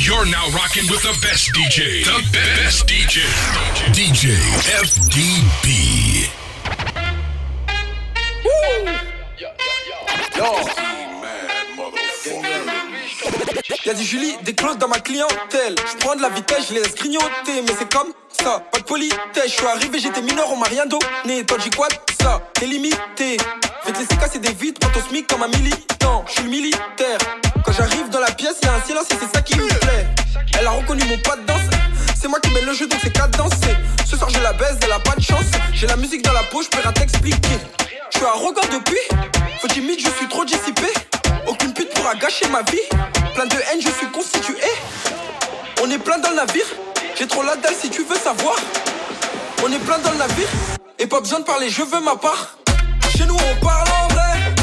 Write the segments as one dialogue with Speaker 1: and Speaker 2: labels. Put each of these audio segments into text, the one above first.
Speaker 1: You're now rocking with the best DJ. The best DJ. DJ FDB.
Speaker 2: Y'a du Julie, des clauses dans ma clientèle. Je prends de la vitesse, je les laisse grignoter, mais c'est comme ça, pas de politesse. Je suis arrivé, j'étais mineur, on m'a rien donné. Toi, j'ai quoi ça? T'es limité. Fais te laisser casser des vitres, prends ton smic comme un militant. Je suis le militaire. Quand j'arrive dans la pièce, y'a un silence et c'est ça qui me plaît. Elle a reconnu mon pas de danse. C'est moi qui mène le jeu, donc c'est qu'à danser. Ce soir, je la baise, elle a pas de chance. J'ai la musique dans la poche, je peux rien t'expliquer. Je suis arrogant depuis. Faut timide, je suis trop dissipé. Aucune pute pourra gâcher ma vie. Plein de haine, je suis constitué. On est plein dans le navire. J'ai trop la dalle si tu veux savoir. On est plein dans le navire. Et pas besoin de parler, je veux ma part. Chez nous, on parle en vrai.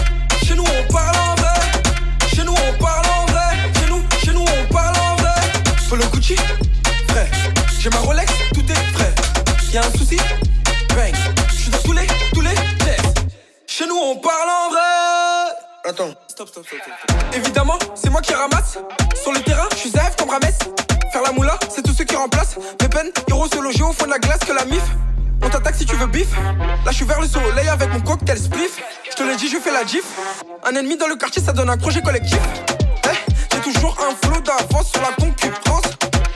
Speaker 2: Chez nous, on parle en vrai. Chez nous, on parle en vrai. Chez nous, chez nous, on parle en vrai. Follow Gucci, frais. J'ai ma Rolex, tout est frais. Y'a un souci, bang. J'suis dans tous les, tous les tests. Chez nous, on parle en vrai. Attends, stop, stop, stop. stop. Évidemment, c'est moi qui ramasse. Sur le terrain, je suis ZF comme Rames. Faire la moula, c'est tous ceux qui remplacent. Mes peines, héros se loger au fond de la glace que la mif. On t'attaque si tu veux bif. Là, je suis vers le soleil avec mon cocktail spliff. Je te l'ai dit, je fais la gif. Un ennemi dans le quartier, ça donne un projet collectif. Eh, j'ai toujours un flot d'avance sur la concurrence.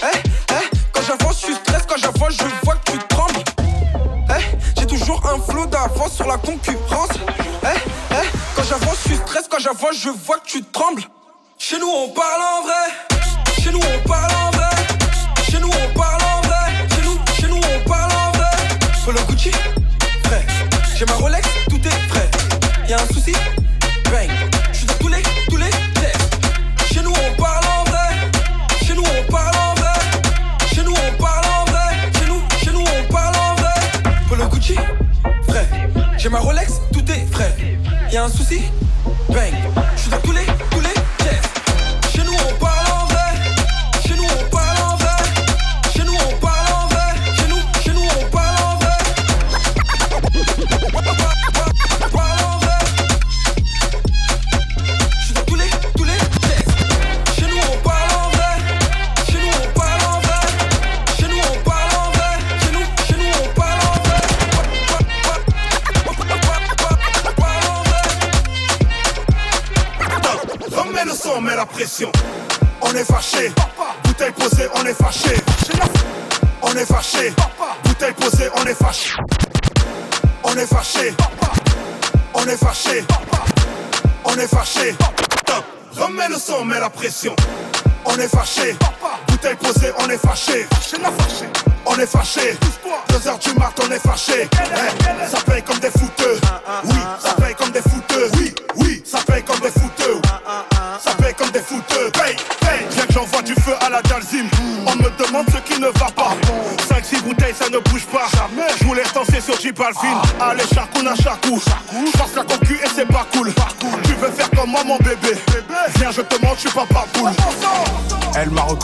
Speaker 2: Eh, eh, quand j'avance, je stress. Quand j'avance, je vois que tu trembles. Eh, j'ai toujours un flot d'avance sur la concurrence. Eh, eh, quand j'avance, je stress. Quand j'avance, je vois que tu trembles. Chez nous, on parle en vrai. Chez nous, on parle en vrai. Chez nous, on parle en vrai.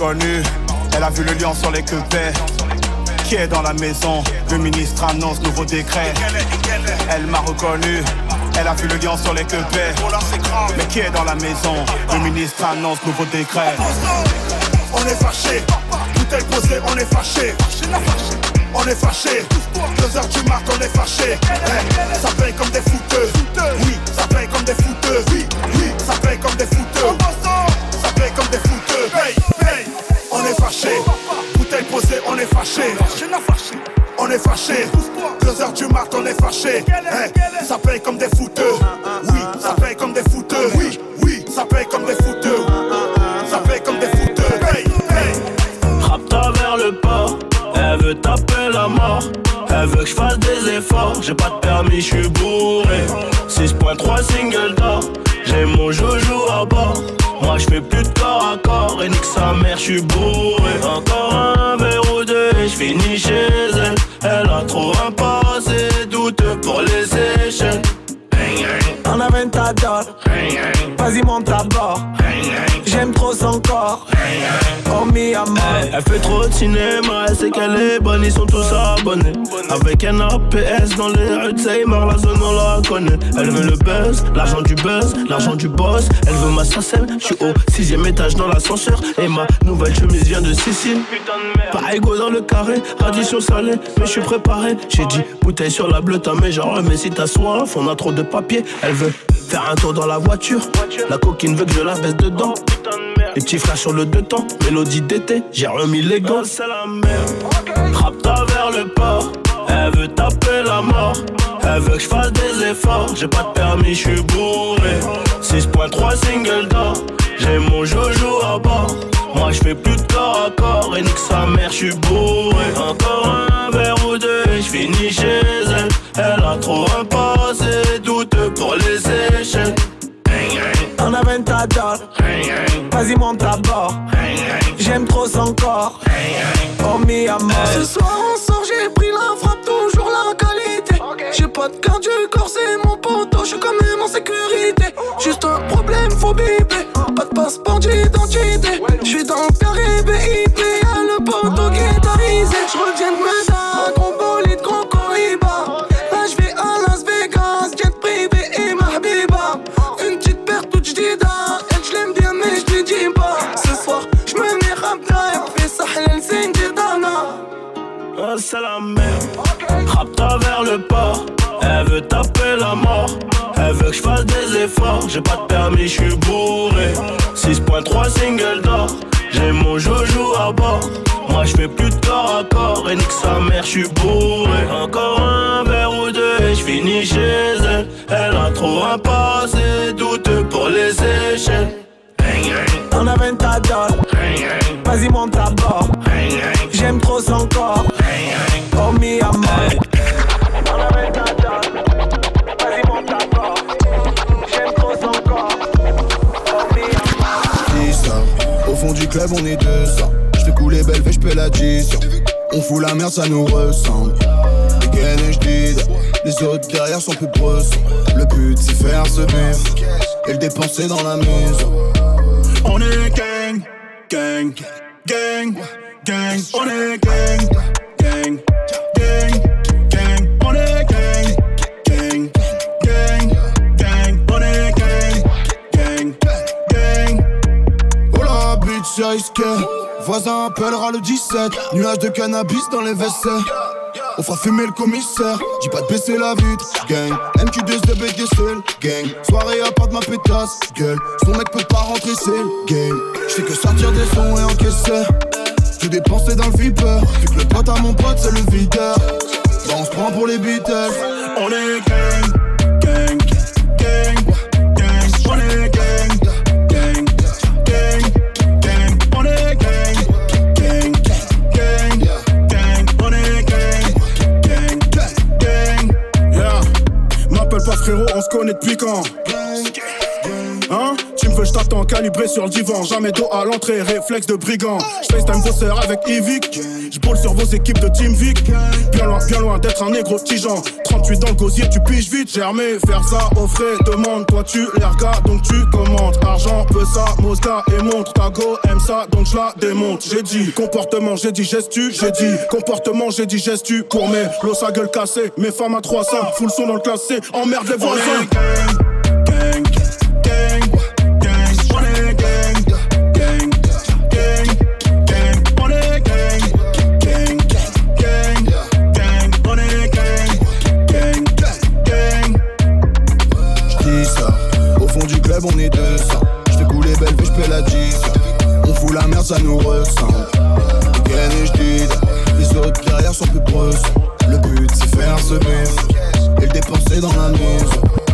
Speaker 3: Reconnu, elle a vu le lion sur les quepets. Qui est dans la maison? Le ministre annonce nouveau décret. Elle m'a reconnu, elle a vu le lion sur les quepets. Mais qui est dans la maison? Le ministre annonce nouveau décret.
Speaker 4: On est fâché, bouteille posée, on est fâché. On est fâché, deux heures du mat, on est fâché. Ça paye comme des fouteux. Oui, ça paye comme des fouteux. Oui, oui, ça paye comme des fouteux. Ça paye comme des fouteux. Bouteille posée, on est fâché. On est fâché, deux heures du mat, on est fâché. Eh, ça paye comme des fouteux. Oui, ça paye comme des fouteux. Oui, oui, ça paye comme des fouteux. Ça paye comme des fouteux. Paye.
Speaker 5: Frappe-toi vers le port, elle veut taper la mort. Elle veut que je fasse des efforts, j'ai pas de permis, je suis bourré. 6.3 single d'or, j'ai mon bord. Moi je fais plus de corps à corps et nique sa mère, je suis bourré. Encore un verre ou deux et je finis chez elle. Elle a trop un passé douteux pour les échelles.
Speaker 6: En aventador, vas-y monte à bord. J'aime trop son corps,
Speaker 5: Oh Elle fait trop de cinéma, elle sait qu'elle est bonne, ils sont tous abonnés. Avec un APS dans les rues de la zone on la connaît. Elle veut le buzz, l'argent du buzz, l'argent du boss. Elle veut ma sacelle, je suis au sixième étage dans l'ascenseur. Et ma nouvelle chemise vient de Sicile. Pas égaux dans le carré, addition salée, mais je suis préparé. J'ai dit bouteille sur la bleue, ta mais genre, mais si t'as soif, on a trop de papier. Elle veut faire un tour dans la voiture. La coquine veut que je la baisse dedans. Les petits frères sur le deux temps, mélodie d'été, j'ai remis les gants. Oh, c'est la merde. Frappe-toi vers le port. Elle veut taper la mort. Elle veut que je fasse des efforts. J'ai pas de permis, je suis bourré. 6.3 single d'or. J'ai mon jojo à bord. Moi je fais plus de corps à corps. Et nique sa mère, je suis bourré. Encore un verre ou deux, je finis chez elle. Elle a trop un passé douteux pour les échelles. On amène ta Vas-y monte à bord. J'aime trop son corps. Oh mi amor.
Speaker 7: Ce soir on sort j'ai pris la frappe Toujours la qualité. J'ai pas de carte du corps c'est mon poteau Je suis quand même en sécurité Juste un problème faut biper Pas de passeport d'identité Je suis dans je
Speaker 5: fasse des efforts J'ai pas de permis, je suis bourré 6.3 single d'or j'ai mon joujou à bord. Moi je fais plus de corps à corps et nique sa mère, je suis bourré. Encore un verre ou deux et je finis chez elle. Elle a trop un passé douteux pour les échelles. On a 20 ta Vas-y monte à bord. J'aime trop son
Speaker 8: fond du club, on est deux ça. J'fais couler belle, je j'peux l'addition. On fout la merde, ça nous ressemble. Les autres carrières sont plus brosses. Le but, c'est faire ce bif et le dépenser dans la maison.
Speaker 9: On est gang, gang, gang, gang. On est gang, gang, gang.
Speaker 8: Voisin appellera le 17. Nuage de cannabis dans les WC. On fera fumer le commissaire, j'ai pas de baisser la vitre, gang. MQ2 de BDSL, gang. Soirée à part de ma pétasse, gueule. Son mec peut pas rentrer, c'est le game. J'fais que sortir des sons et encaisser. Tout dépenser dans le vipeur. Vu que le pote à mon pote, c'est le videur. Bah on se prend pour les Beatles.
Speaker 9: On est gang, frérot, on se connaît depuis quand? Hein Tu me veux, je t'attends calibré sur le divan. Jamais dos à l'entrée, réflexe de brigand. J'facetime vos sœurs avec Evic. J'boule sur vos équipes de Team Vic. Bien loin, bien loin d'être un négro tigeant. 38 dans le gosier, tu piges vite. Germé, faire ça au frais. Demande, toi tu les regardes, donc tu commandes. Argent, peu ça, Mosca et montre. Ta go aime ça, donc je la démonte. J'ai dit comportement, j'ai dit gestu. J'ai dit comportement, j'ai dit gestu. Pour mes l'os à gueule cassée. Mes femmes à 300, full son dans le classé. Emmerde les voisins. On
Speaker 8: fout la merde, ça nous ressemble. Ken et j'dis, les autres carrières sont plus brosses. Le but, c'est faire ce bif et le dépenser dans la maison.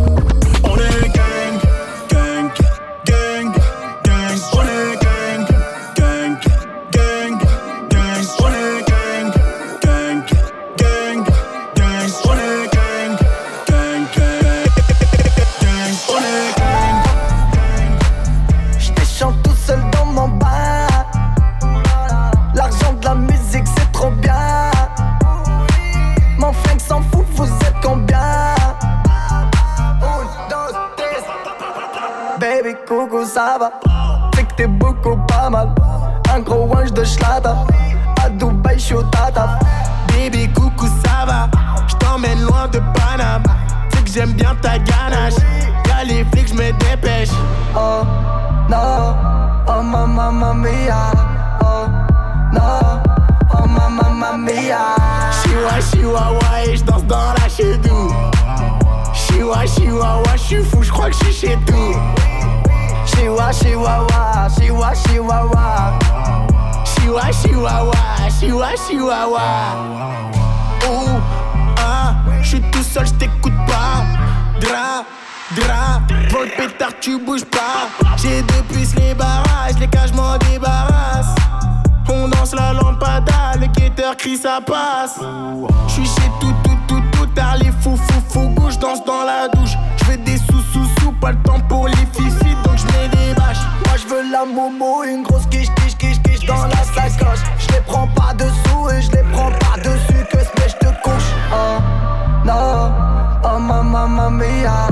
Speaker 10: Mamma mia.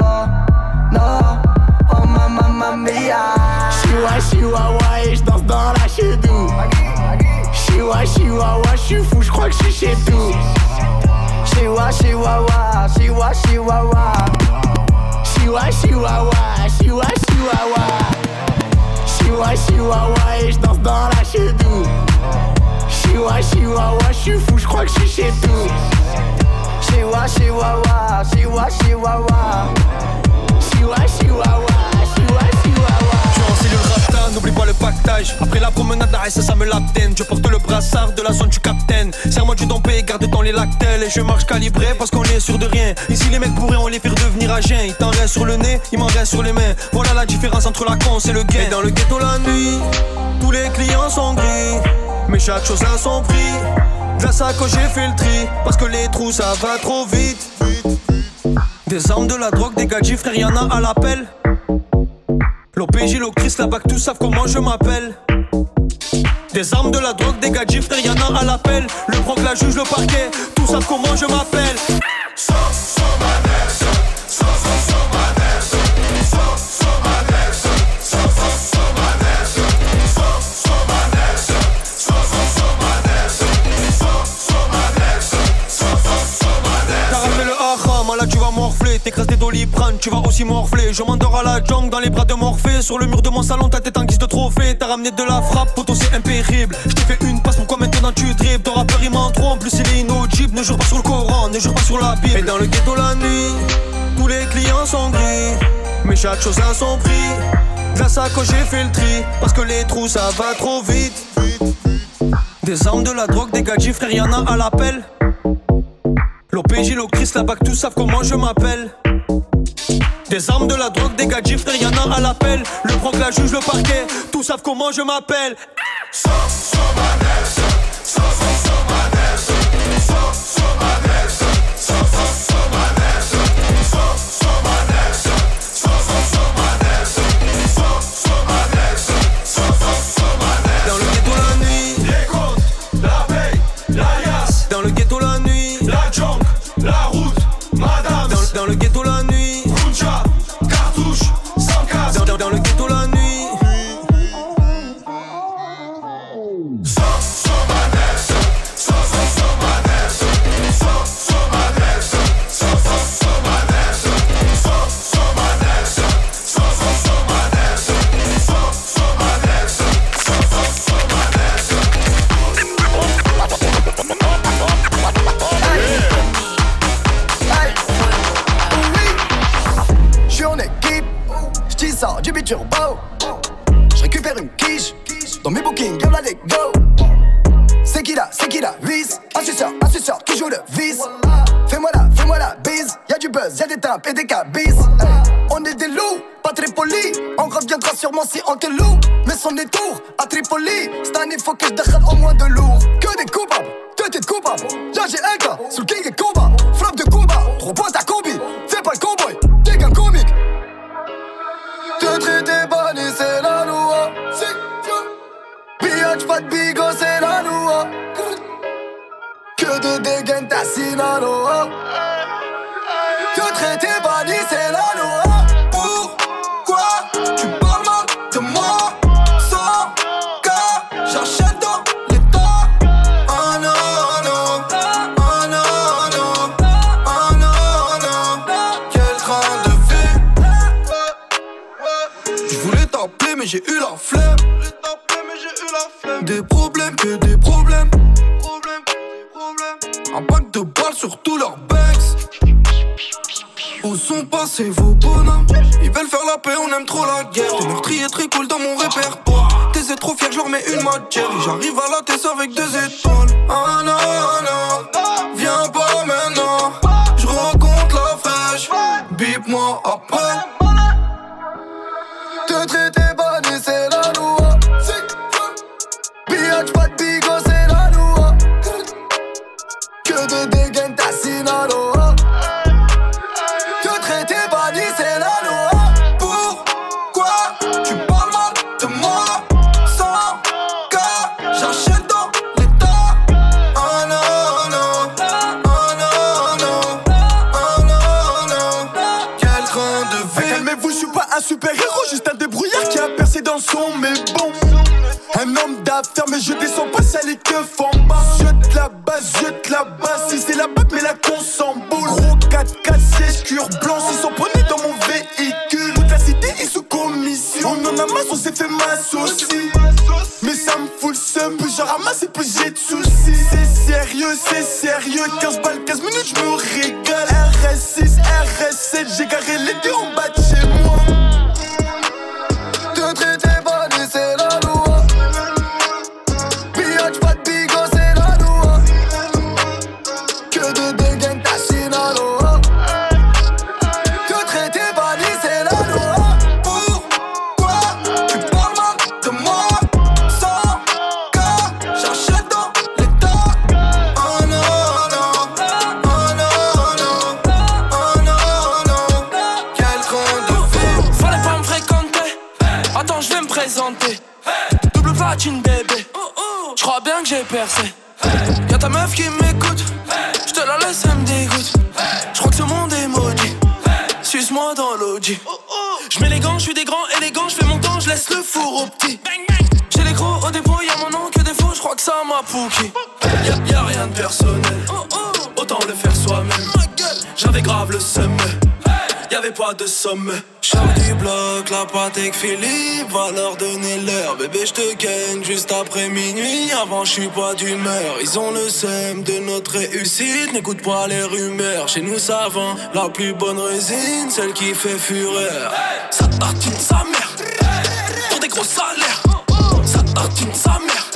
Speaker 10: Oh, non, oh ma mamma mia. Chihuahua, chihuahua, et j'danse dans la chédou. Chihuahua, chihuahua, j'suis fou, j'crois que j'suis chez tout. Chihuahua, chihuahua, chihuahua, chihuahua. Chihuahua, chihuahua, chihuahua, chihuahua. Chihuahua, chihuahua, et j'danse dans la chédou. Chihuahua, chihuahua, j'suis fou, j'crois que j'suis chez tout. Chihuahua, chihuahua, chihuahua, chihuahua. Chihuahua, chihuahua, chihuahua, chihuahua.
Speaker 11: Je suis en cellule rapta, n'oublie pas le pactage. Après la promenade, la ça, ça me l'abdène. Je porte le brassard de la zone du capitaine. Serre-moi du dompé, garde dans les lactelles. Et je marche calibré parce qu'on est sûr de rien. Ici, les mecs pourraient on les faire devenir agents. Il t'en reste sur le nez, il m'en reste sur les mains. Voilà la différence entre la con et le gain. Et dans le ghetto la nuit, tous les clients sont gris. Mais chaque chose a son prix. La sacoche, j'ai fait le tri. Parce que les trous, ça va trop vite. Des armes, de la drogue, des gadgets, frère, y'en a à l'appel. L'OPJ, l'Ocris, la BAC, tous savent comment je m'appelle. Des armes, de la drogue, des gadgets, frère, y'en a à l'appel. Le proc, la juge, le parquet, tous savent comment je m'appelle. T'écrases des doliprane, tu vas aussi morfler. Je m'endors à la jungle dans les bras de Morphée. Sur le mur de mon salon, ta tête en guise de trophée. T'as ramené de la frappe, poteau c'est impérible. Je t'ai fait une passe, pourquoi maintenant tu dribbles? Ton rappeur il m'en trop, en plus il est inaudible. Ne jure pas sur le Coran, ne jure pas sur la Bible. Et dans le ghetto la nuit, tous les clients sont gris. Mais chaque chose a son prix. De la sacoche, j'ai fait le tri. Parce que les trous ça va trop vite. Des armes, de la drogue, des gadgets, frère, y'en a à l'appel. L'OPJ, l'Ocris, la BAC, tous savent comment je m'appelle. Des armes, de la drogue, des gadgets, a à l'appel. Le proc, la juge, le parquet, tous savent comment je m'appelle.
Speaker 7: not olvidado passés vos bonhommes Ils veulent faire la paix, on aime trop la guerre. Tes meurtriers très cool dans mon répertoire. T'es trop fier, je leur mets une matière. J'arrive à la tête avec deux étoiles. Ah non, non,
Speaker 12: seum, plus je ramasse et plus j'ai de soucis. C'est sérieux, c'est sérieux. 15 balles, 15 minutes, je me régale. RS6, RS7, j'ai garé les deux
Speaker 7: pas de somme. Char du bloc, la Patek Philippe va leur donner l'heure. Bébé, j'te gagne juste après minuit. Avant, j'suis pas d'humeur. Ils ont le seum de notre réussite. N'écoute pas les rumeurs. Chez nous, ça vend la plus bonne résine, celle qui fait fureur. Ça tartine sa mère. Pour des gros salaires. Ça tartine sa mère.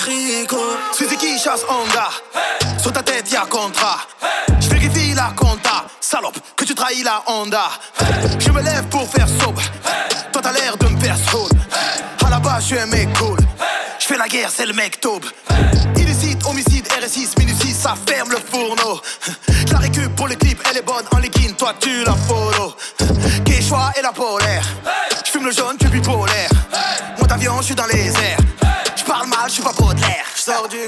Speaker 12: 3 c'est Mexico. Suzuki chasse Honda. Sur ta tête y'a contrat. Je vérifie la compta. Salope, que tu trahis la Honda. Je me lève pour faire sobre. Toi t'as l'air de me faire soul. À la base, je suis un mec cool. Je fais la guerre, c'est le mec taube. Illicite, homicide, RS6, minutie, ça ferme le fourneau. La récup pour le clip, elle est bonne en liquide, toi tu la follow. Quechua et la polaire. Je fume le jaune, tu bipolaire. Mon avion, je suis dans les airs.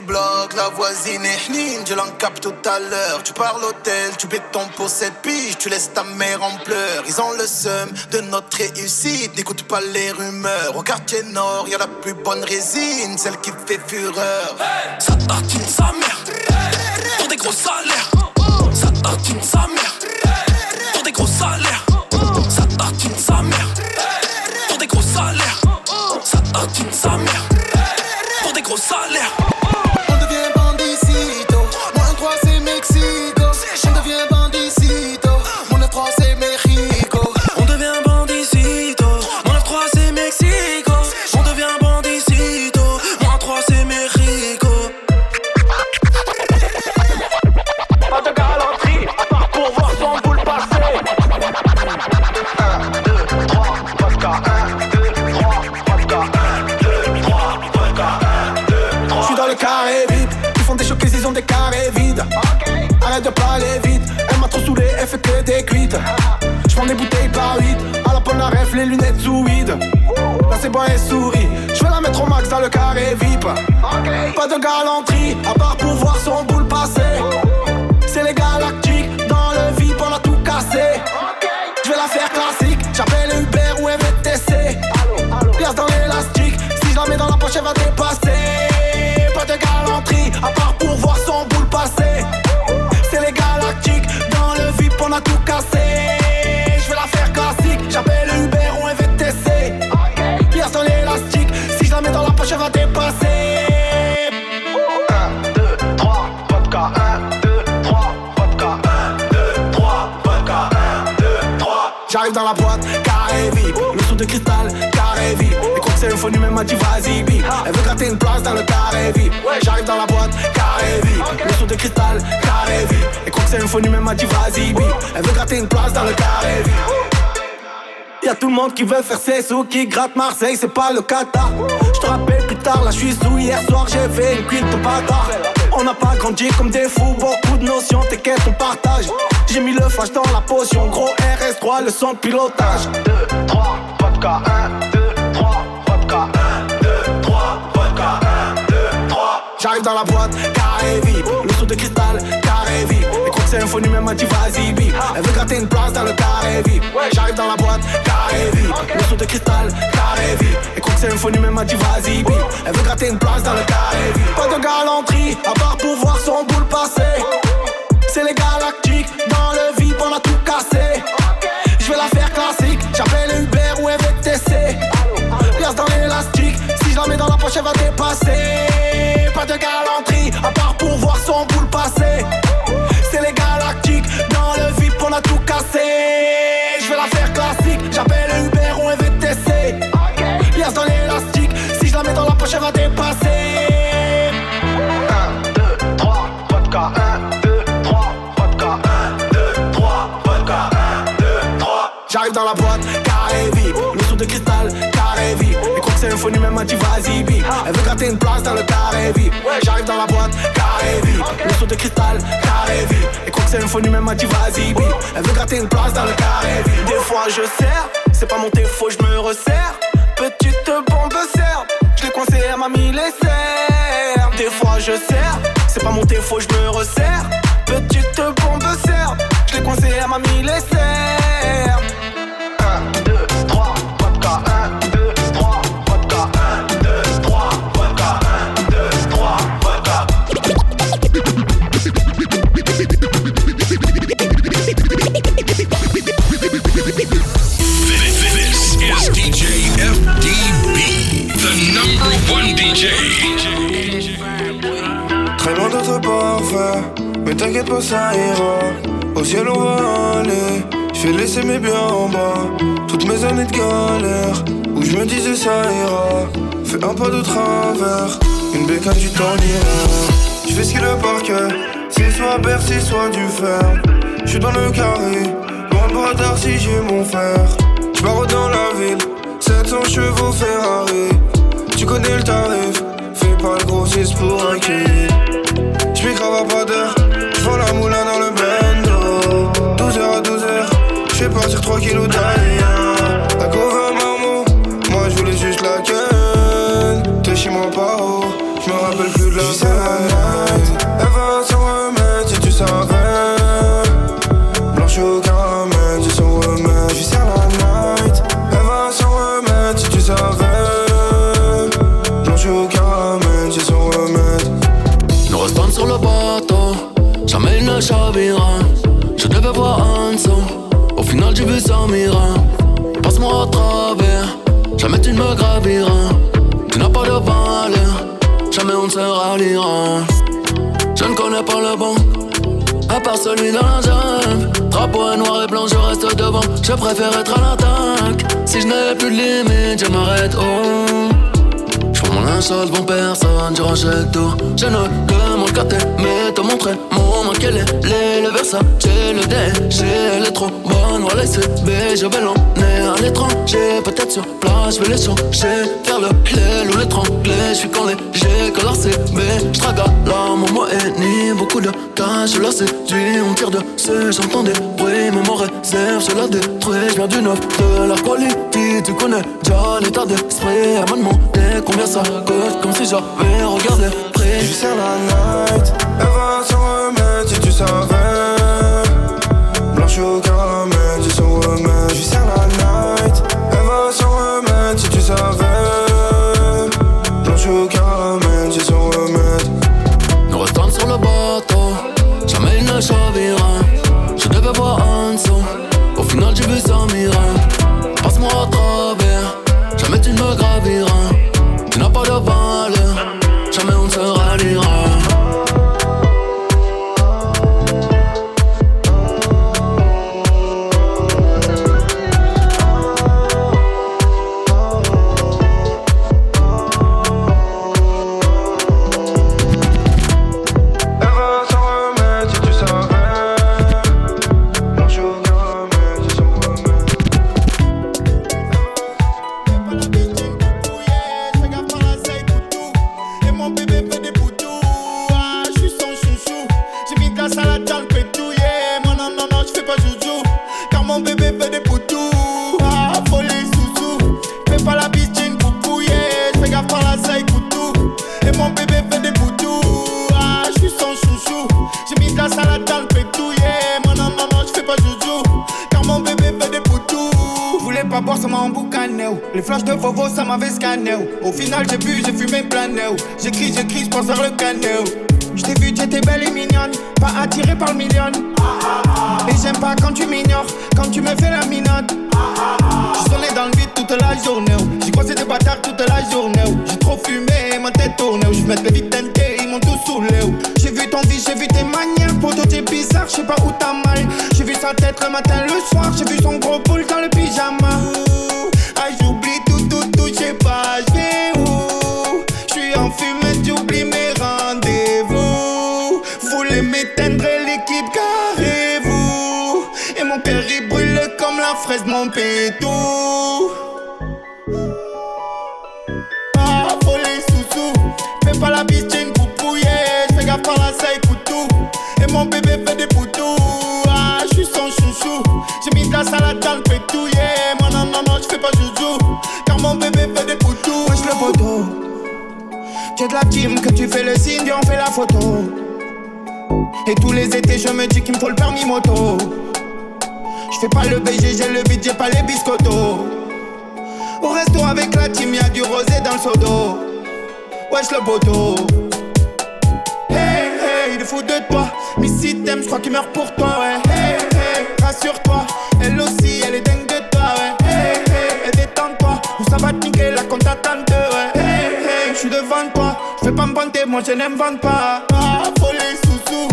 Speaker 12: Bloc, la voisine est hnine, je l'encape tout à l'heure. Tu pars l'hôtel, tu béton pour cette pige, tu laisses ta mère en pleurs. Ils ont le seum de notre réussite, n'écoute pas les rumeurs. Au quartier nord, y a la plus bonne résine, celle qui fait fureur.
Speaker 7: Ça tartine sa mère. Pour des gros salaires. Ça tartine sa mère. Pour des gros salaires. Ça tartine sa mère. Pour des gros salaires. Ça tartine sa mère. Pour des gros salaires.
Speaker 13: qu'on a rêve les lunettes sous vide. Là c'est bon et souris, je vais la mettre au max dans le carré VIP. Pas de galanterie, à part pour voir son boule passer. C'est les galactiques, dans le VIP on a tout cassé. Je vais la faire classique, j'appelle Uber ou MTC. Place dans l'élastique, si je la mets dans la poche elle va dépasser. Cristal, carré quoi que c'est une même m'a dit vas-y bip. Elle veut gratter une place dans le carré vip. J'arrive dans la boîte, carré vip, le sou de cristal, carré quoi que c'est une même m'a dit vas-y bip. Elle veut gratter une place dans le carré vip. Y'a tout le monde qui veut faire ses sous, qui gratte Marseille, c'est pas le Qatar. Je te rappelle plus tard, là je suis sous. Hier soir j'ai fait une cuite de bâtard. On n'a pas grandi comme des fous, beaucoup de notions, t'inquiète, on partage. J'ai mis le flash dans la potion, gros RS3, le son de pilotage. 2, 3, vodka, 1, 2, J'arrive dans la boîte, carré vip, le sou de cristal, carré vip. Et quoi que c'est un faux même m'a dit vas-y. Elle veut gratter une place dans le carré vip. J'arrive dans la boîte, carré vip, le sou de cristal, carré vip. Et quoi que c'est un faux même m'a dit vas-y. Elle veut gratter une place dans le carré vip. Pas de galanterie, à part pour son boule passer. C'est les galactiques, je la mets dans la poche elle va dépasser. Pas de galanterie, Faux même m'a dit vas-y bip. Elle veut gratter une place dans le carré vip. J'arrive dans la boîte, carré vip, le sou de cristal, carré vip. Et quoi que c'est un faux même m'a dit vas-y bip. Elle veut gratter une place dans le carré vip. Des fois je sers, c'est pas mon défaut, je me resserre. Petite bombe serre, je l'ai coincé, elle m'a mis les serres. Des fois je sers, c'est pas mon défaut, je me resserre. Petite bombe serre, je l'ai coincé, elle m'a mis les serres.
Speaker 14: Très loin d'être parfait, mais t'inquiète pas, ça ira. Au ciel, on va aller. Je vais laisser mes biens en bas. Toutes mes années de galère, où je me disais ça ira. Fais un pas de travers, une bécane du temps d'hiver. Je fais ce qu'il a par cœur, c'est soit Bercy, soit du fer. Je suis dans le carré, loin de bras si j'ai mon frère. Je dans la ville, 700 chevaux Ferrari. Tu connais le tarif, fais pas le grossiste pour un kill. J'm'y crave à pas d'heure, j'vends la moulin dans le bendo 12h à 12h, j'fais partir 3 kilos
Speaker 15: Je ne connais pas le bon, à part celui dans la jungle. Drapeau noir et blanc, je reste devant. Je préfère être à l'attaque. Si je n'ai plus de limite, je m'arrête. Oh. J'prends mon linge sale devant personne, je rachète tout Je ne demande qu'à t'aimer, te montrer mon manque quel est les Versace, j'ai le déchet, elle est trop voilà c'est B, je vais l'emmener à l'étranger, peut-être sur place, je vais les changer, faire le lait ou l'étrangler, je suis quand léger, color CB, je traque à l'arme, moi et ni beaucoup de cash, je la séduis, on tire dessus, j'entends des bruits, mais mon réserve, je la détruis, je viens du neuf, de la quality, tu connais déjà l'état d'esprit, elle m'a demandé combien ça coûte, comme si j'avais regardé prix.
Speaker 14: Je sers la night, elle va s'en remettre si tu savais. Blanche au caramel,
Speaker 16: pas la bitchine pour pouiller. J'fais gaffe par la saille coutou. Et mon bébé fait des poutous. Ah, j'suis son chouchou. J'ai mis de la salade dans le pétouillé. Moi, non, non, non, j'fais pas joujou. Car mon bébé fait des poutous. Wesh le poteau. Es de la team que tu fais le signe et on fait la photo. Et tous les étés, je me dis qu'il me faut le permis moto. Je fais pas le BG, j'ai le budget, pas les biscottos. Au resto avec la team, y'a du rosé dans le sodo. Wesh le poteau. Hey, hey, il est fou de toi. Mais si t'aimes, je crois qu'il meurt pour toi, ouais. Rassure-toi. Elle aussi, elle est dingue de toi, ouais. Hey, hey, détends-toi. Ou ça va te la compte attente, ouais. Je suis devant toi. Je fais pas me vanter, moi je n'invente pas. Ah, folie sous-sous.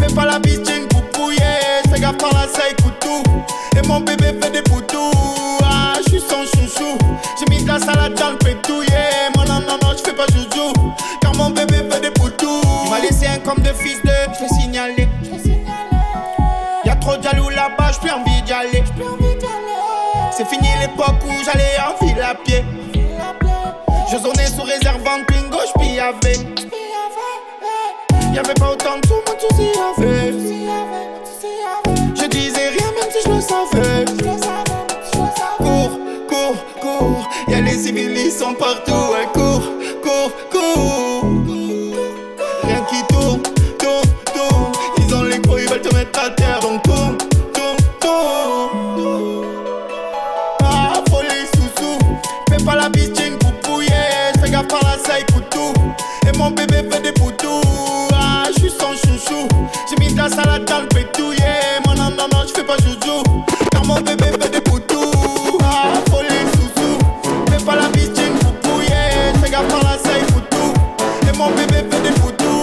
Speaker 16: Fais pas la bitchine pour pouiller. Fais gaffe par la saille coutou. Et mon bébé fait des poutous. Ah, je suis son chouchou. J'ai mis de la salade dans le pétouillé. Y'avait pas autant de sous, tout s'y avait. Je disais rien même si je le savais. Cours, cours, cours. Y'a les civils, ils sont partout. Ouais, cours, cours, cours. Rien qui tourne, tourne, tourne. Ils ont les gros, ils veulent te mettre à terre. Donc tourne, tourne, tourne. Ah, folie sous-sous. Fais pas la bitchine pour pouiller. J'fais gaffe par la saille coutou. Et mon bébé fait des poutous. J'ai mis de la salade dans le pétouillé. Moi, non, non, non, j'fais pas joujou. Car mon bébé fait des poutous. Ah, folie sous-sous. Fais pas la bitchine pour pouiller. J'fais gaffe par la saille coutou. Et mon bébé fait des poutous.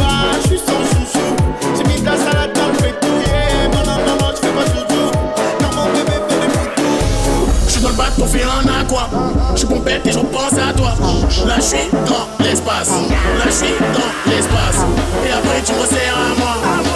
Speaker 16: Ah, j'suis son chouchou. J'ai mis de la salade dans le pétouillé. Moi, non, non, non, j'fais pas joujou. Car mon bébé fait des poutous.
Speaker 17: J'suis dans le bac pour faire un aqua. J'suis pompette et je pense à toi. Là j'suis dans l'espace. Là j'suis dans l'espace. Et après tu me resserres à moi.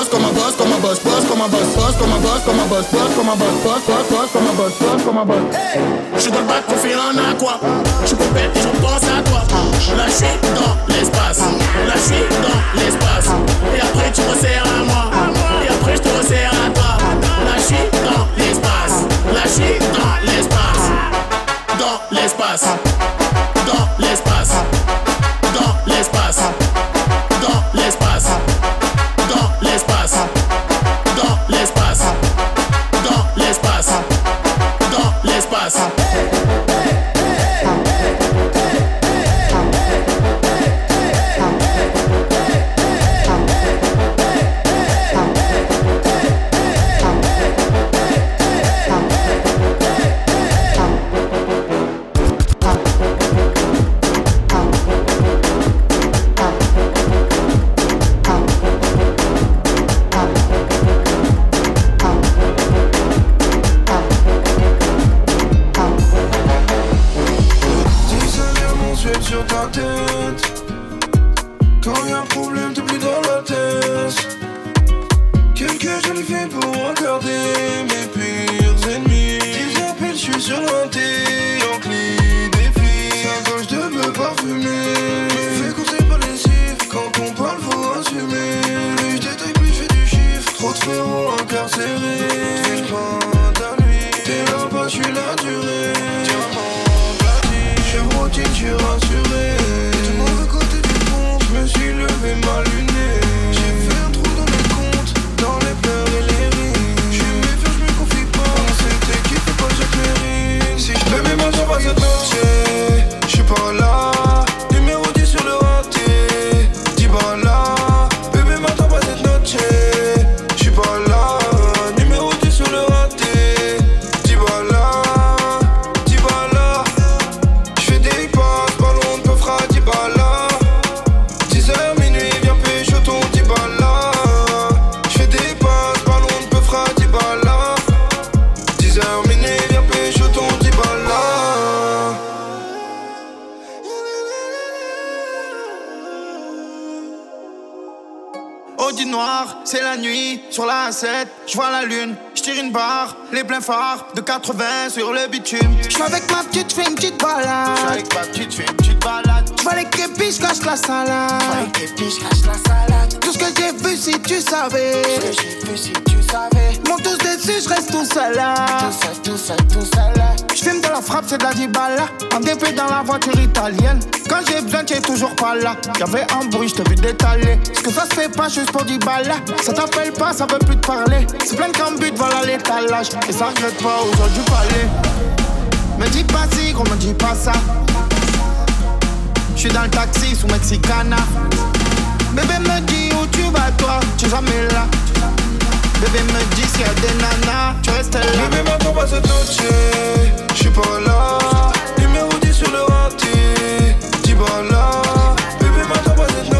Speaker 18: boss, comme un boss, comme un boss, boss, comme un boss, boss, comme un boss, comme un boss, boss, comme un boss, boss, boss, boss, comme un boss, boss, comme un boss. Je
Speaker 17: suis dans le bac, en aqua. Je peux bête et je pense à toi. Là, je dans l'espace. Là, je dans l'espace. Et après, tu resserres à moi. Et après, je te resserre à toi. Là, je suis dans l'espace. Là, je suis dans l'espace. Dans l'espace. Dans
Speaker 14: l'espace. De 80 sur le bitume. Je avec ma petite, fais une petite balade. Je avec ma petite, fais une petite balade. Je vois les képis, je cache la salade. Je les képis, je cache la salade. Tout ce que j'ai vu si tu savais. Tout ce que j'ai vu si tu savais. Mon tous dessus, je reste tout seul là. Tout seul, tout seul, tout seul là. J'fume de la frappe, c'est de la dibala. En DP dans la voiture italienne. Quand j'ai besoin, t'es toujours pas là. Y'avait un bruit, j'te vu détaler. Ce que ça se fait pas juste pour 10 balles. Ça t'appelle pas, ça veut plus te parler. C'est plein de cambutes, voilà l'étalage. Et ça regrette pas aujourd'hui parler. Me dis pas si, gros, me dis pas ça. J'suis dans le taxi sous Mexicana. Bébé me dit où tu vas, toi, tu jamais là. Bébé me dit s'il y a des nanas, tu restes là.
Speaker 15: Bébé, maintenant pas cette noche, j'suis pas là. Numéro 10 sur le raté, dis pas là. Bébé, maintenant pas cette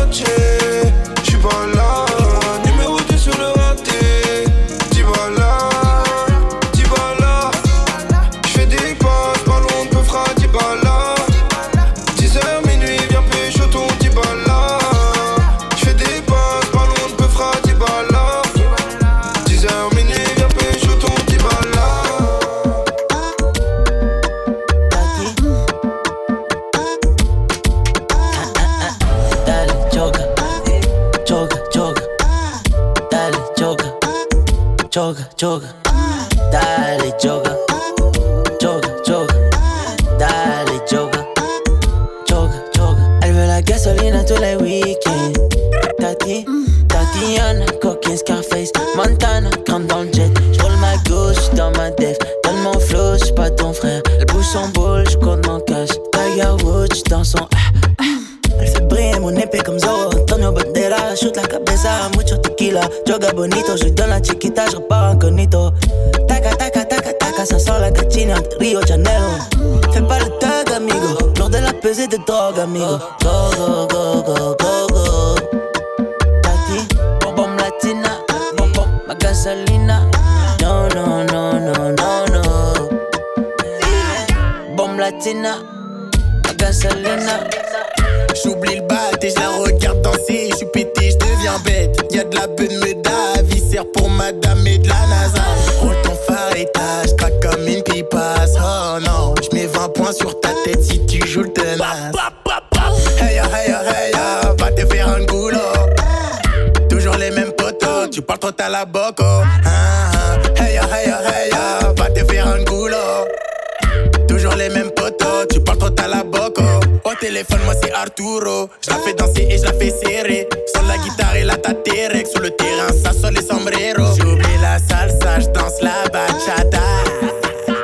Speaker 10: Arturo. Je la fais danser et je la fais serrer. Sur la guitare et la taterek. Sur le terrain, ça sonne les sombreros. J'oublie la salsa, je danse la bachata.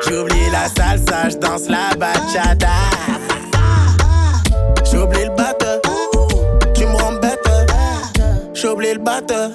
Speaker 10: J'oublie la salsa, je danse la bachata. J'oublie le batteur, tu me rends bête. J'oublie le batteur,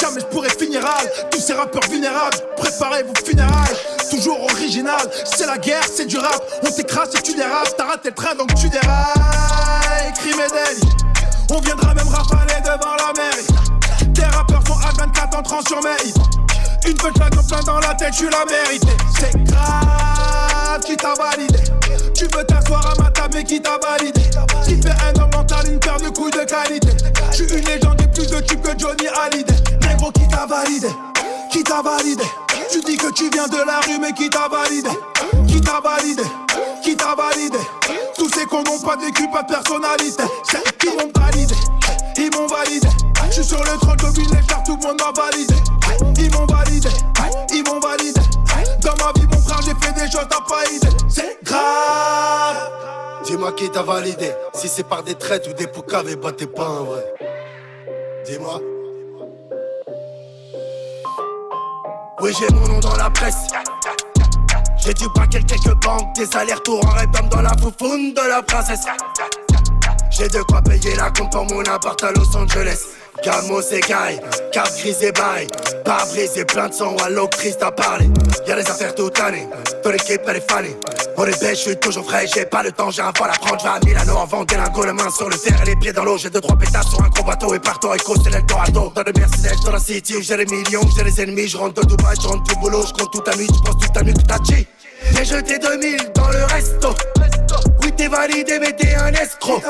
Speaker 4: jamais je pourrais finir Tous ces rappeurs vulnérables, préparez vos funérailles. Toujours original, c'est la guerre, c'est du rap. On t'écrase et tu dérapes, t'as raté le train donc tu dérailles. Crime et on viendra même rafaler devant la mairie. Tes rappeurs sont à 24 entrant sur mes Une punchline en plein dans la tête, tu la mérité. C'est grave qui t'a validé. Tu veux t'asseoir à ma table, mais qui t'a validé. Johnny Hallyday. Négro qui t'a validé, qui t'a validé. Tu dis que tu viens de la rue, mais qui t'a validé, qui t'a validé, qui t'a validé. Tous ces cons n'ont pas de vécu, pas de personnalité. Qui m'ont validé, ils m'ont validé. Je suis sur le trône, domine les chars, tout le monde m'a validé. Ils m'ont validé, ils m'ont validé. Dans ma vie, mon frère, j'ai fait des choses, t'as pas idée. C'est grave.
Speaker 19: Dis-moi qui t'a validé. Si c'est par des traites ou des poucaves, bah t'es pas un vrai. Dis-moi. Oui, j'ai mon nom dans la presse. J'ai dû braquer quelques banques, des allers-retours en répam dans la foufoune de la princesse. J'ai de quoi payer la compte pour mon appart à Los Angeles. Gamo c'est gaille, carte grise et bail. Pas brisé, plein de sang, allo Christ a parlé. Y'a des affaires toute l'année, ton équipe elle est fanée. On est bête, je suis toujours frais, j'ai pas le temps, j'ai un vol à prendre, j'vais à Milano en vente, lingots, les mains sur le fer et les pieds dans l'eau. J'ai deux trois pétards sur un gros bateau et partout avec c'est l'Eldorado. Dans le Mercedes, dans la city où j'ai les millions, j'ai les ennemis, je rentre de Dubaï, je rentre du boulot, je compte toute ta nuit, tu penses toute ta nuit que t'as J'ai jeté 2000 dans le resto. T'es validé, mais t'es un escroc.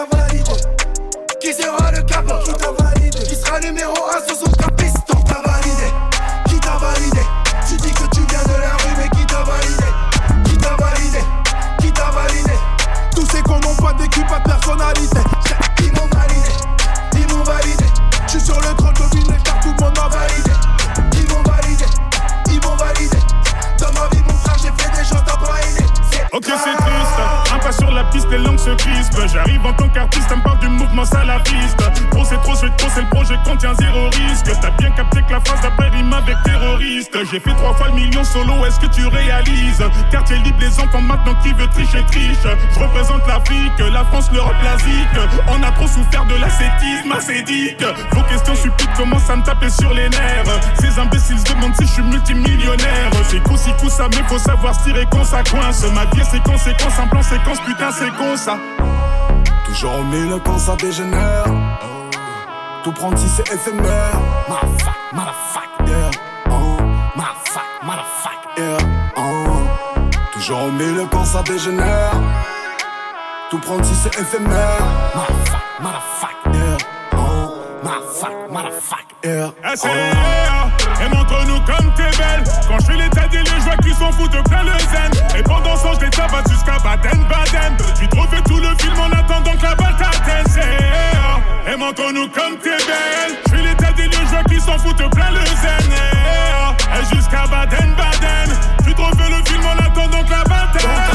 Speaker 19: Qui sera le capot Qui t'a validé Qui sera numéro 1 sur son capiston Qui t'a validé Qui t'a validé Tu dis que tu viens de la rue mais qui t'a validé Qui t'a validé Qui t'a validé
Speaker 4: Tous ces cons n'ont pas d'équipe, pas de personnalité.
Speaker 19: Ils m'ont validé. Ils m'ont validé.
Speaker 4: Je suis sur le trône, domine les cartes, tout le monde m'a validé.
Speaker 19: Ils m'ont validé. Ils m'ont validé. Dans ma vie mon frère j'ai fait des choses t'as pas aidé
Speaker 9: Ok c'est triste, sur la piste, les langues se crispent. J'arrive en tant qu'artiste, ça me du mouvement salafiste. Trop c'est trop, c'est trop, c'est le projet contient zéro risque. T'as bien capté que la phase d'après rime avec terroriste. J'ai fait trois fois le million solo, est-ce que tu réalises? Quartier libre, les enfants maintenant qui veut tricher, triche Je représente l'Afrique, la France, l'Europe, l'Asie On a trop souffert de l'ascétisme acédique Vos questions stupides commencent à me taper sur les nerfs. Ces imbéciles se demandent si je suis multimillionnaire. C'est coup si coup ça, mais faut savoir se tirer quand ça coince. Ma vie c'est conséquence, un plan séquence, putain c'est con ça.
Speaker 20: Toujours au milieu quand ça dégénère. Tout prendre si c'est éphémère. Motherfuck, motherfuck, yeah. Oh, motherfuck, motherfuck, yeah. Oh. Toujours au milieu quand ça dégénère. Tout prendre si c'est éphémère. Motherfuck, motherfuck, motherfuck, motherfuck, yeah.
Speaker 9: Oh. Et montre-nous comme t'es belle. Quand je fais l'état des lieux, je vois qu'ils s'en foutent plein le zen. Et pendant ce temps, je les tabasse jusqu'à Baden-Baden. Tu te refais tout le film en attendant que la balle t'atteigne. Et montre-nous comme t'es belle. Je fais l'état des lieux, je vois qu'ils s'en foutent plein le zen. Et jusqu'à Baden-Baden. Tu te refais le film en attendant que la balle t'atteigne.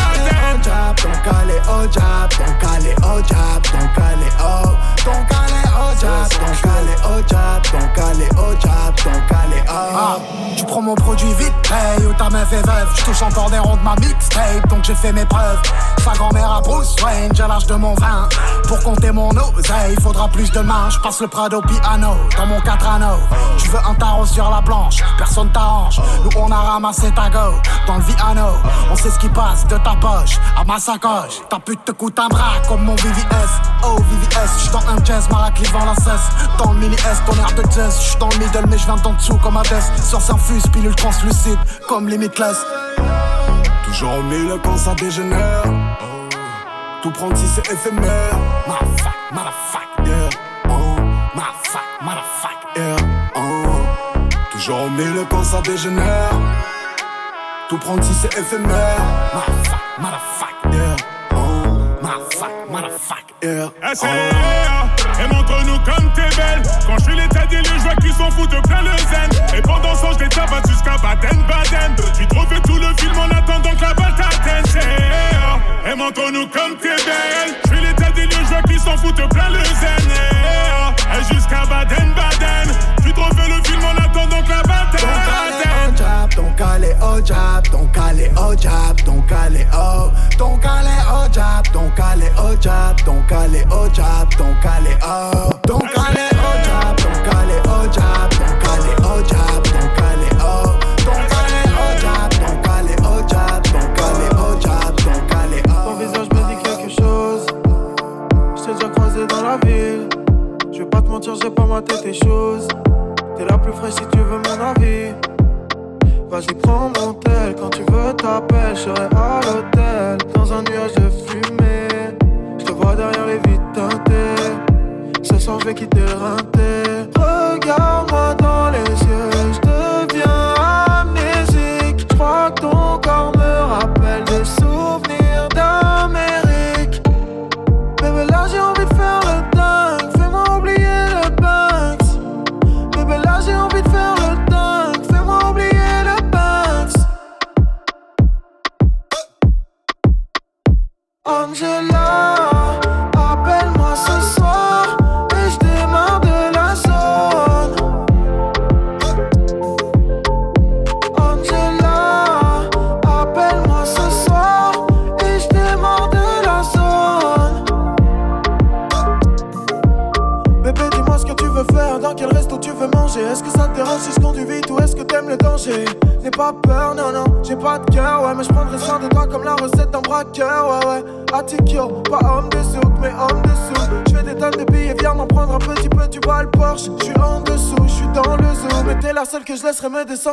Speaker 21: Ton calé au jab, ton calé au jab, ton calé au Ton calé au jab, ton calé au jab, ton calé au jab, ton calé au Tu prends mon produit vite, hey, ou ta meuf est veuve. Je touche encore des ronds de ma mixtape, donc j'ai fait mes preuves. Sa grand-mère à Bruce Wayne, j'ai l'âge de mon vin. Pour compter mon oseille, il faudra plus de mains. Je passe le Prado piano, dans mon 4 anneaux Tu veux un tarot sur la planche, personne t'arrange. Nous on a ramassé ta go, dans le Viano. On sait ce qui passe de ta poche à ma sacoche. Ta pute te coûte un bras comme mon VVS Oh VVS, j'suis dans un jazz, Maraclive la cesse. Dans le mini S, ton air de jazz. J'suis dans le middle mais j'viens d'en dessous comme Hades. Sur s'infuse, pilule translucide comme Limitless
Speaker 20: Toujours au milieu quand ça dégénère. Tout prendre si c'est éphémère. Motherfuck, motherfuck, yeah. Oh, motherfuck, motherfuck, yeah. Oh. Toujours au milieu quand ça dégénère. Tout prendre si c'est éphémère. Motherfuck, motherfuck, yeah. Oh, yeah
Speaker 9: Oh. Et montre-nous comme t'es belle. Quand je fais l'état des lieux, je vois qu'ils s'en foutent plein le zen. Et pendant ce temps, je les tabasse jusqu'à Baden-Baden. Tu te refais tout le film en attendant que la balle t'atteigne. Et montre-nous comme t'es belle des lieux je vois qu'ils s'en foutent plein le zen Et jusqu'à Baden-Baden. Tu te refais le film en attendant que la bataille
Speaker 21: Ton calé au jab, ton calé au jab, ton calé
Speaker 22: au Ton calé au jab,
Speaker 23: ton calé au jab, ton calé au jab, ton calé au Ton changerai pas ma tête et choses. T'es la plus fraîche si tu veux mon avis. Vas-y, prends mon tel. Quand tu veux, t'appelles. Je serai à l'hôtel. Dans un nuage de fumée. Je te vois derrière les vitres teintées. Ce soir, je vais quitter le Regarde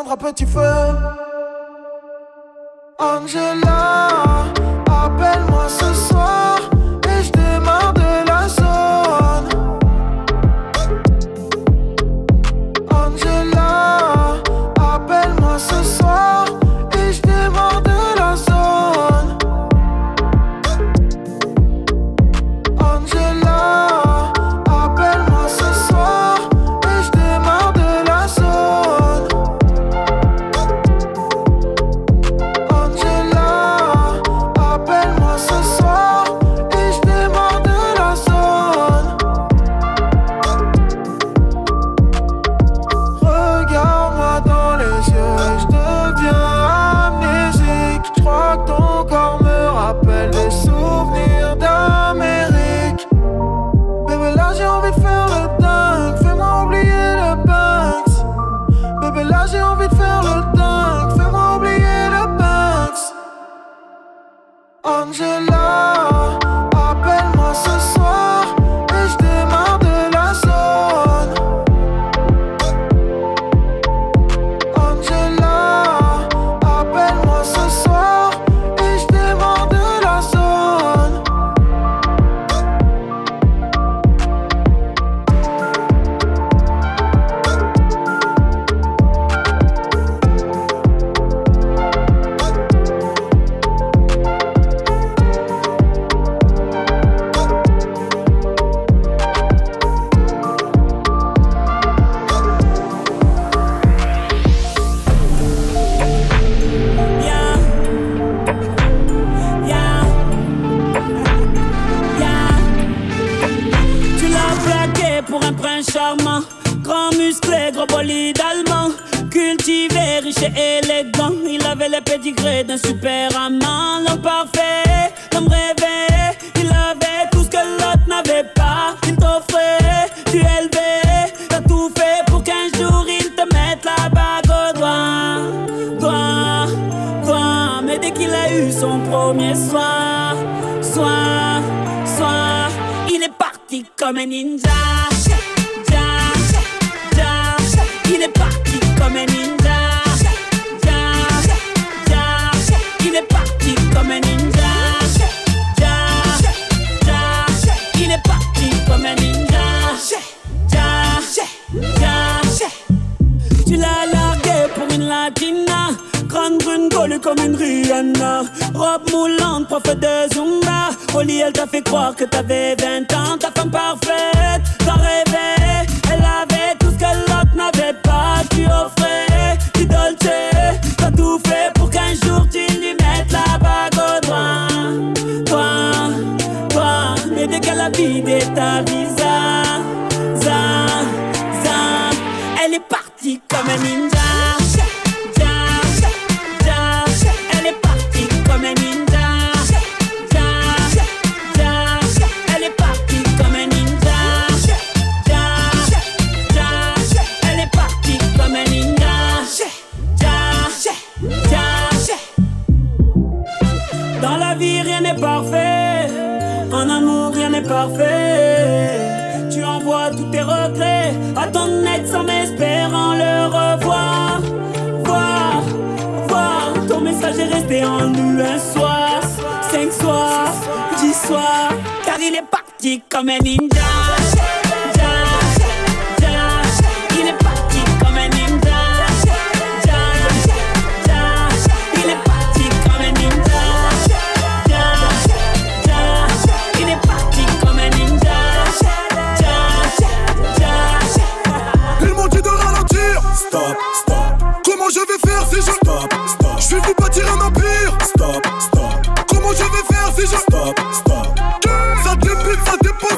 Speaker 23: reviendra pas, tu
Speaker 24: elle t'a fait croire que t'avais 20 ans. Ta femme parfaite, t'en rêvais. Elle avait tout ce que l'autre n'avait pas. Tu offrais du Dolce. T'as tout fait pour qu'un jour tu lui mettes la bague au doigt. Toi, toi, mais dès qu'elle a vidé ta visa, za, za, elle est partie comme un ninja.
Speaker 25: Parfait. Tu envoies tous tes regrets à ton ex en espérant le revoir. Voir, voir, ton message est resté en nous un soir, cinq soirs, dix soirs, car il est parti comme un ninja.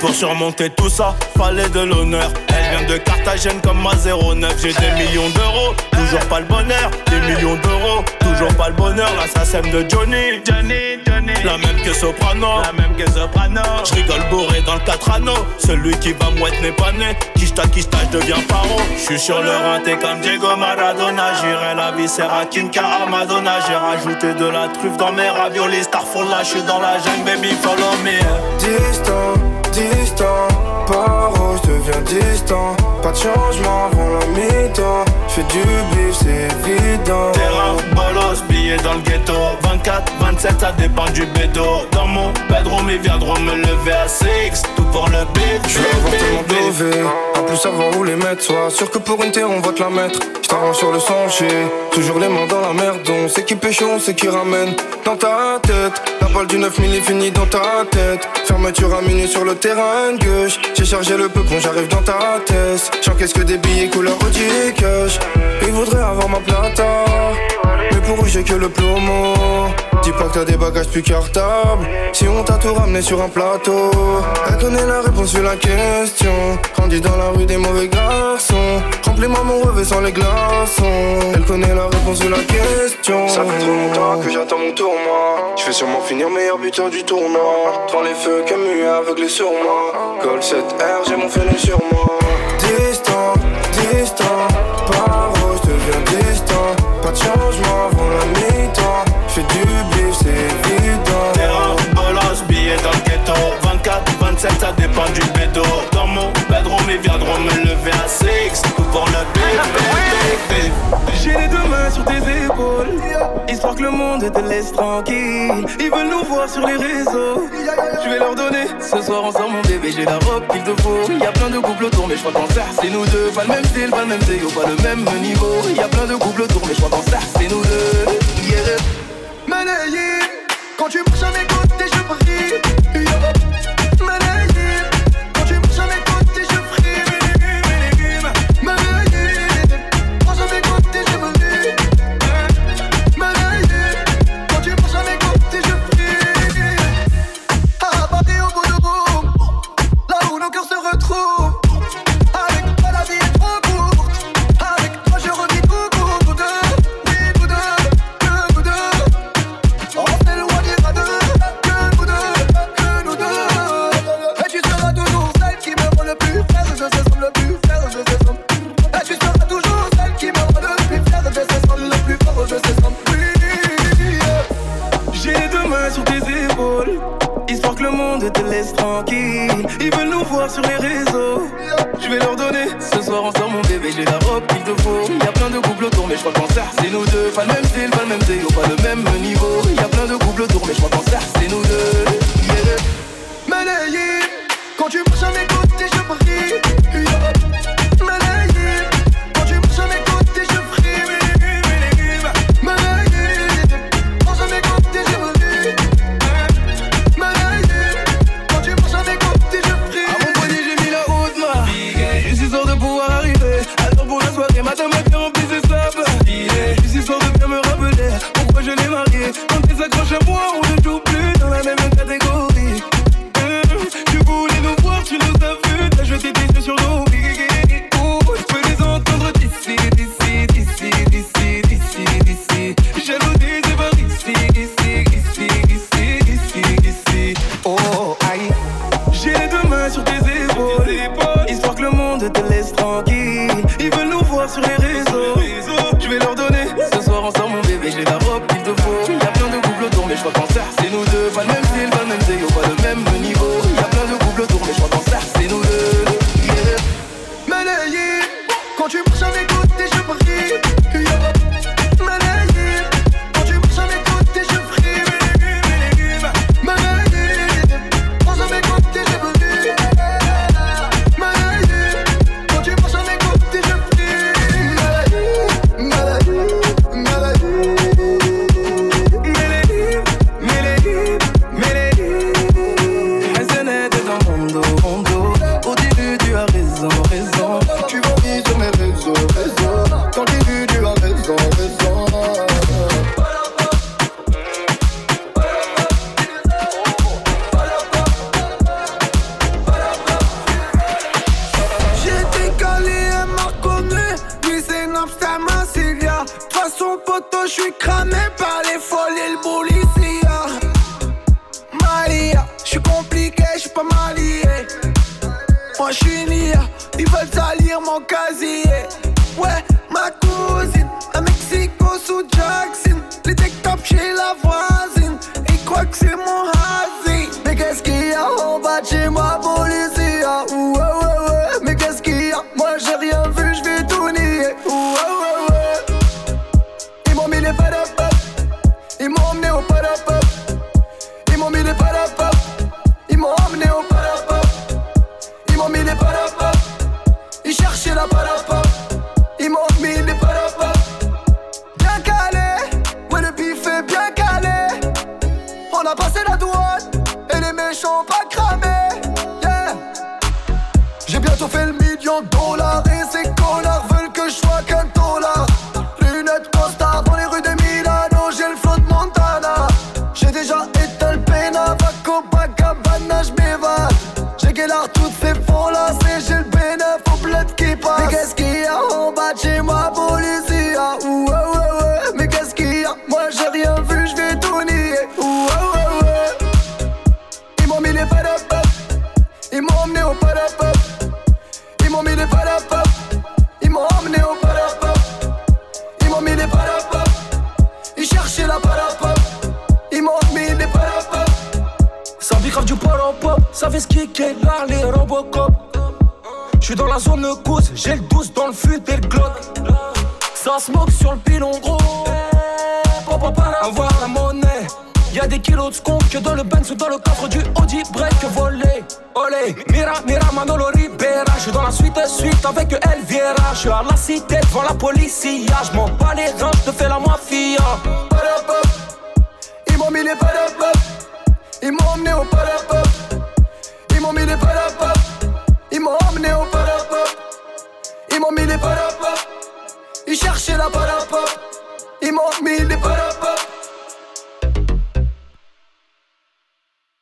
Speaker 5: pour surmonter tout ça, fallait de l'honneur. Elle vient de Carthagène comme ma 09. J'ai des millions d'euros, toujours pas le bonheur. Des millions d'euros, toujours pas le bonheur. L'assassin de Johnny. Johnny, Johnny. La même que Soprano. La même que Soprano. Je rigole bourré dans le 4 anneaux. Celui qui va mouette n'est pas né. Kishta, kishta, je deviens paro. Je suis sur le rinté comme Diego Maradona. J'irai la viscera Kinka Madonna. J'ai rajouté de la truffe dans mes raviolis. Starfall là, je suis dans la jungle, baby, follow me.
Speaker 14: Distant, distant, paro, je deviens distant. Pas de changement avant la mi-temps. J'fais du bif, c'est évident.
Speaker 5: Terrain, bolos, billets dans le ghetto. 24, 27, ça dépend du bédo. Dans mon bedroom, ils viendront me lever à 6. Tout pour le beat.
Speaker 14: Je vais avoir tellement dové. En plus, savoir où les mettre. Sois sûr que pour une terre, on va te la mettre. J't'arrange sur le sentier. Toujours les mains dans la merde. On sait qui pêche, on sait qui ramène. Dans ta tête, la balle du 9000 est finie dans ta tête. Fermeture à minuit sur le terrain gauche. J'ai chargé le peupon, j'arrive dans ta tête. J'encaisse que des billets couleur cash? Ils voudraient avoir ma plata. Mais pour eux, j'ai que le plomo. Dis pas que t'as des bagages plus cartables. Si on t'a tout ramené sur un plateau, elle connaît la réponse sur la question. Grandi dans la rue des mauvais garçons. Remplis-moi mon revêt sans les glaçons. Elle connaît la réponse sur la question. Ça fait trop longtemps que j'attends mon tour, moi. Je vais sûrement finir meilleur buteur du tournoi. Devant les feux, Camus aveuglé sur moi. Gold 7R, j'ai mon fenêtre sur moi. Distant, distant, paro, je deviens distant. Pas de changement avant la mi-temps. J'fais du bif, c'est évident.
Speaker 5: Terrain, bolos, billets dans le ghetto. 24, 27, ça dépend du bédo. Dans mon bedroom, ils viendront me lever à 6. Tout pour le bif,
Speaker 26: J'ai les deux mains sur tes épaules. Que le monde te laisse tranquille. Ils veulent nous voir sur les réseaux. Je vais leur donner ce soir ensemble, mon bébé. J'ai la robe qu'il te faut. Y a plein de couples autour, mais je crois qu'en ça, c'est nous deux. Pas le même style, pas le même déo, pas le même niveau. Y a plein de couples autour, mais je crois qu'en ça, c'est nous deux. Yeah. Manayé, quand tu marches à mes côtés, je brille.
Speaker 27: Ils
Speaker 26: m'ont
Speaker 6: Devant la policia. J'm'en